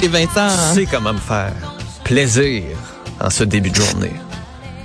Couronne Et les 20 ans. hein. tu sais comment me faire plaisir en ce début de journée.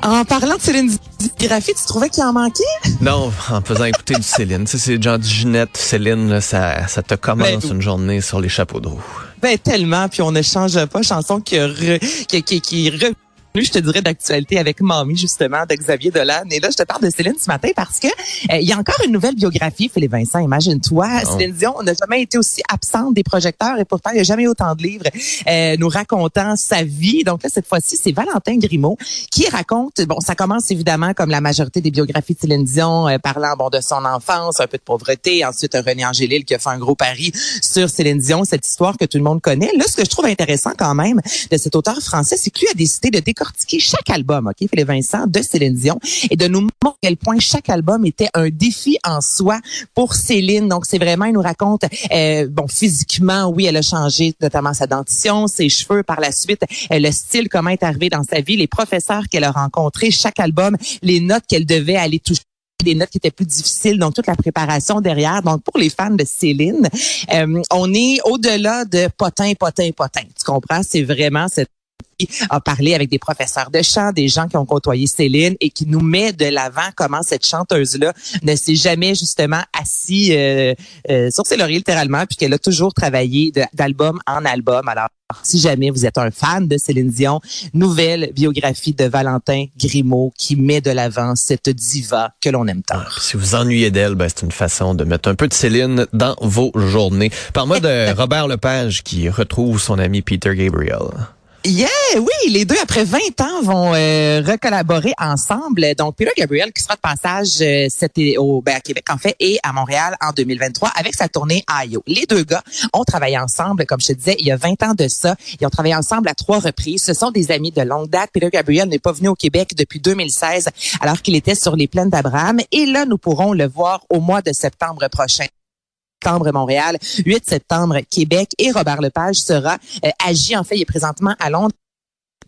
En parlant de Céline Graphie, tu trouvais qu'il en manquait? Non, en faisant écouter du Céline. Tu sais, c'est genre du Ginette, Céline, là, ça, ça te commence Ben une journée sur les chapeaux de roue. Ben tellement, puis on ne change pas. Chanson qui re- qui, qui, qui revenue, je te dirais, d'actualité avec Mamie, justement, de Xavier Dolan. Et là, je te parle de Céline ce matin parce que euh, il y a encore une nouvelle biographie, Philippe Vincent, imagine-toi. Oh. Céline Dion n'a jamais été aussi absente des projecteurs et pourtant, il n'y a jamais eu autant de livres euh, nous racontant sa vie. Donc là, cette fois-ci, c'est Valentin Grimaud qui raconte, bon, ça commence évidemment comme la majorité des biographies de Céline Dion, euh, parlant bon de son enfance, un peu de pauvreté, ensuite euh, René Angélil qui a fait un gros pari sur Céline Dion, cette histoire que tout le monde connaît. Là, ce que je trouve intéressant quand même de cet auteur français, c'est que lui a décidé de décortiquer chaque album, OK, Philippe Vincent, de Céline Dion, et de nous montrer à quel point chaque album était un défi en soi pour Céline. Donc, c'est vraiment, il nous raconte, euh, bon, physiquement, oui, elle a changé, notamment sa dentition, ses cheveux, par la suite, euh, le style, comment est arrivé dans sa vie, les professeurs qu'elle a rencontrés, chaque album, les notes qu'elle devait aller toucher des notes qui étaient plus difficiles, donc toute la préparation derrière. Donc pour les fans de Céline, euh, on est au-delà de potin, potin, potin. Tu comprends? C'est vraiment cette a parlé avec des professeurs de chant, des gens qui ont côtoyé Céline et qui nous met de l'avant comment cette chanteuse-là ne s'est jamais justement assis euh, euh, sur ses lauriers littéralement, puis qu'elle a toujours travaillé d'album en album. Alors, si jamais vous êtes un fan de Céline Dion, nouvelle biographie de Valentin Grimaud qui met de l'avant cette diva que l'on aime tant. Puis si vous ennuyez d'elle, ben, c'est une façon de mettre un peu de Céline dans vos journées. Parle-moi de Robert Lepage qui retrouve son ami Peter Gabriel. Yeah, oui, les deux après 20 ans vont euh, recollaborer ensemble. Donc Peter Gabriel qui sera de passage euh, cet au ben, à Québec en fait et à Montréal en 2023 avec sa tournée IO. Les deux gars ont travaillé ensemble comme je te disais il y a 20 ans de ça. Ils ont travaillé ensemble à trois reprises. Ce sont des amis de longue date. Peter Gabriel n'est pas venu au Québec depuis 2016 alors qu'il était sur les plaines d'Abraham et là nous pourrons le voir au mois de septembre prochain septembre Montréal, 8 septembre Québec et Robert Lepage sera euh, agi. En fait, il est présentement à Londres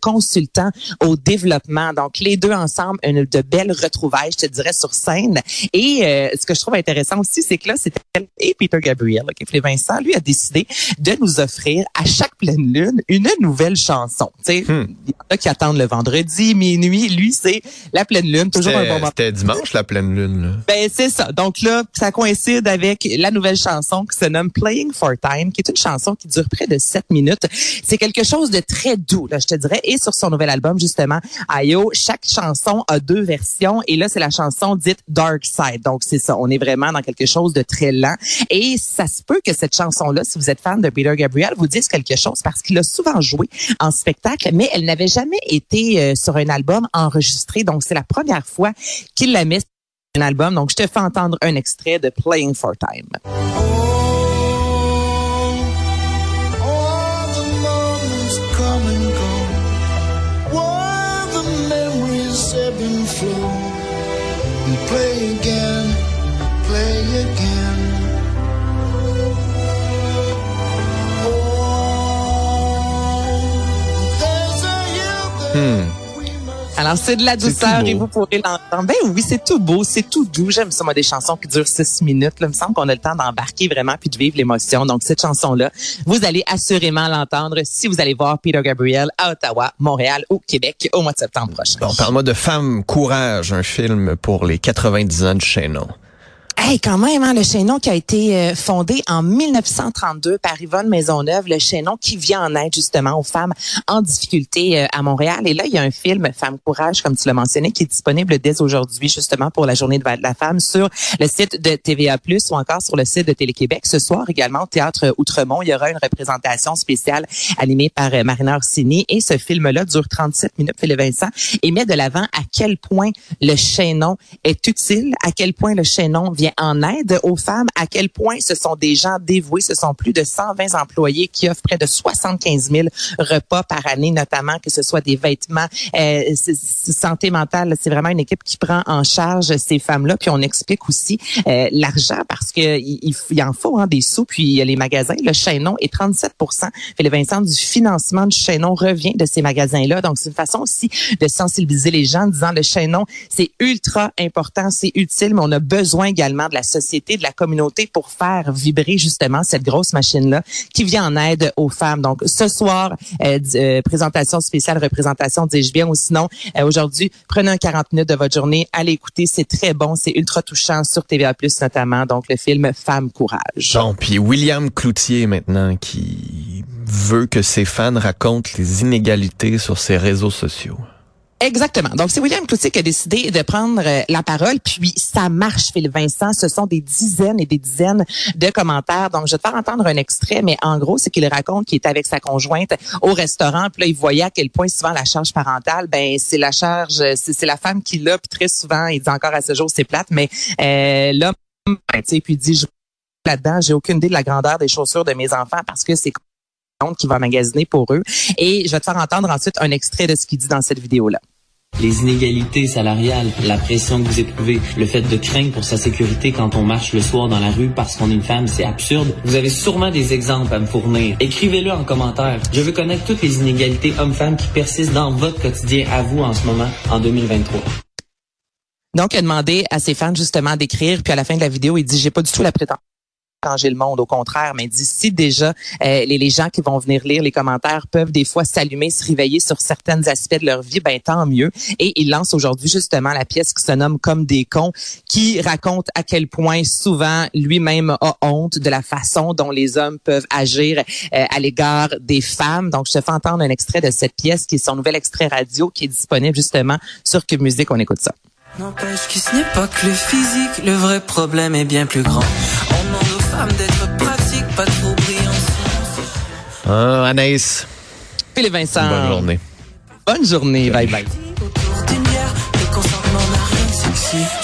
consultant au développement. Donc, les deux ensemble, une de belles retrouvailles, je te dirais, sur scène. Et euh, ce que je trouve intéressant aussi, c'est que là, c'était elle et Peter Gabriel, qui Philippe Vincent, lui, a décidé de nous offrir à chaque pleine lune une nouvelle chanson. Tu sais, Hmm. il y en a qui attendent le vendredi, minuit. Lui, c'est la pleine lune, toujours un bon moment. c'était dimanche, la pleine lune. Là. Ben c'est ça. Donc là, ça coïncide avec la nouvelle chanson qui se nomme Playing for Time, qui est une chanson qui dure près de 7 minutes. C'est quelque chose de très doux, là, je te dirais. Et sur son nouvel album, justement, Ayo, chaque chanson a deux versions. Et là, c'est la chanson dite Dark Side. Donc c'est ça. On est vraiment dans quelque chose de très lent. Et ça se peut que cette chanson-là, si vous êtes fan de Peter Gabriel, vous dise quelque chose parce qu'il a souvent joué en spectacle, mais elle n'avait jamais été euh, sur un album enregistré. Donc c'est la première fois qu'il la met un album. Donc, je te fais entendre un extrait de Playing for Time. And flow. And play again, play again. Oh, there's Alors, c'est de la douceur et vous pourrez l'entendre. Ben oui, c'est tout beau, c'est tout doux. J'aime ça, moi, des chansons qui durent six minutes. Là, il me semble qu'on a le temps d'embarquer vraiment puis de vivre l'émotion. Donc, cette chanson-là, vous allez assurément l'entendre si vous allez voir Peter Gabriel à Ottawa, Montréal ou Québec au mois de septembre prochain. Bon, parle-moi de Femme Courage, un film pour les 90 ans de Chaînon. Hey, quand même, hein, le Chaînon qui a été euh, fondé en 1932 par Yvonne Maisonneuve, le Chaînon qui vient en aide justement aux femmes en difficulté euh, à Montréal. Et là, il y a un film, Femme Courage, comme tu l'as mentionné, qui est disponible dès aujourd'hui justement pour la journée de la femme sur le site de TVA+, ou encore sur le site de Télé-Québec. Ce soir également, au Théâtre Outremont, il y aura une représentation spéciale animée par euh, Marina Orsini. Et ce film-là dure 37 minutes, Philippe Vincent, et met de l'avant à quel point le Chaînon est utile, à quel point le Chaînon vient en aide aux femmes, à quel point ce sont des gens dévoués. Ce sont plus de 120 employés qui offrent près de 75 000 repas par année, notamment que ce soit des vêtements, euh, santé mentale. C'est vraiment une équipe qui prend en charge ces femmes-là. Puis on explique aussi euh, l'argent parce que il, il en faut hein, des sous. Puis il y a les magasins. Le Chaînon est 37 Philippe Vincent du financement du Chaînon revient de ces magasins-là. Donc c'est une façon aussi de sensibiliser les gens en disant le Chaînon c'est ultra important, c'est utile, mais on a besoin également de la société, de la communauté pour faire vibrer justement cette grosse machine-là qui vient en aide aux femmes. Donc ce soir, euh, euh, présentation spéciale, représentation, dis-je bien, ou sinon euh, aujourd'hui, prenez un 40 minutes de votre journée, allez écouter, c'est très bon, c'est ultra touchant sur TVA+, notamment, donc le film Femme Courage. Bon, puis William Cloutier maintenant qui veut que ses fans racontent les inégalités sur ses réseaux sociaux. Exactement. Donc, c'est William Cloutier qui a décidé de prendre euh, la parole, puis ça marche, Philippe Vincent. Ce sont des dizaines et des dizaines de commentaires. Donc, je vais te faire entendre un extrait, mais en gros, c'est qu'il raconte qu'il est avec sa conjointe au restaurant, puis là, il voyait à quel point souvent la charge parentale, ben c'est la charge, c'est c'est la femme qui l'a, puis très souvent, il dit encore à ce jour, c'est plate, mais euh, l'homme, ben, tu sais, puis il dit, je là-dedans, j'ai aucune idée de la grandeur des chaussures de mes enfants parce que c'est qui va magasiner pour eux. Et je vais te faire entendre ensuite un extrait de ce qu'il dit dans cette vidéo-là. Les inégalités salariales, la pression que vous éprouvez, le fait de craindre pour sa sécurité quand on marche le soir dans la rue parce qu'on est une femme, c'est absurde. Vous avez sûrement des exemples à me fournir. Écrivez-le en commentaire. Je veux connaître toutes les inégalités hommes-femmes qui persistent dans votre quotidien à vous en ce moment, en 2023. Donc, il a demandé à ses fans justement d'écrire, puis à la fin de la vidéo, il dit j'ai pas du tout la prétention changer le monde, au contraire, mais si déjà euh, les, les gens qui vont venir lire les commentaires peuvent des fois s'allumer, se réveiller sur certains aspects de leur vie, ben tant mieux. Et il lance aujourd'hui justement la pièce qui se nomme Comme des cons, qui raconte à quel point souvent lui-même a honte de la façon dont les hommes peuvent agir euh, à l'égard des femmes. Donc, je te fais entendre un extrait de cette pièce qui est son nouvel extrait radio qui est disponible justement sur Cube Musique. On écoute ça. N'empêche que ce n'est pas que le physique, le vrai problème est bien plus grand. D'être pratiques, pas trop brillantes. Ah, Anaïs, Philippe Vincent. bonne journée. Bonne journée. Bye bye. Autour d'une bière, le consentement n'a rien de sexy. Je suis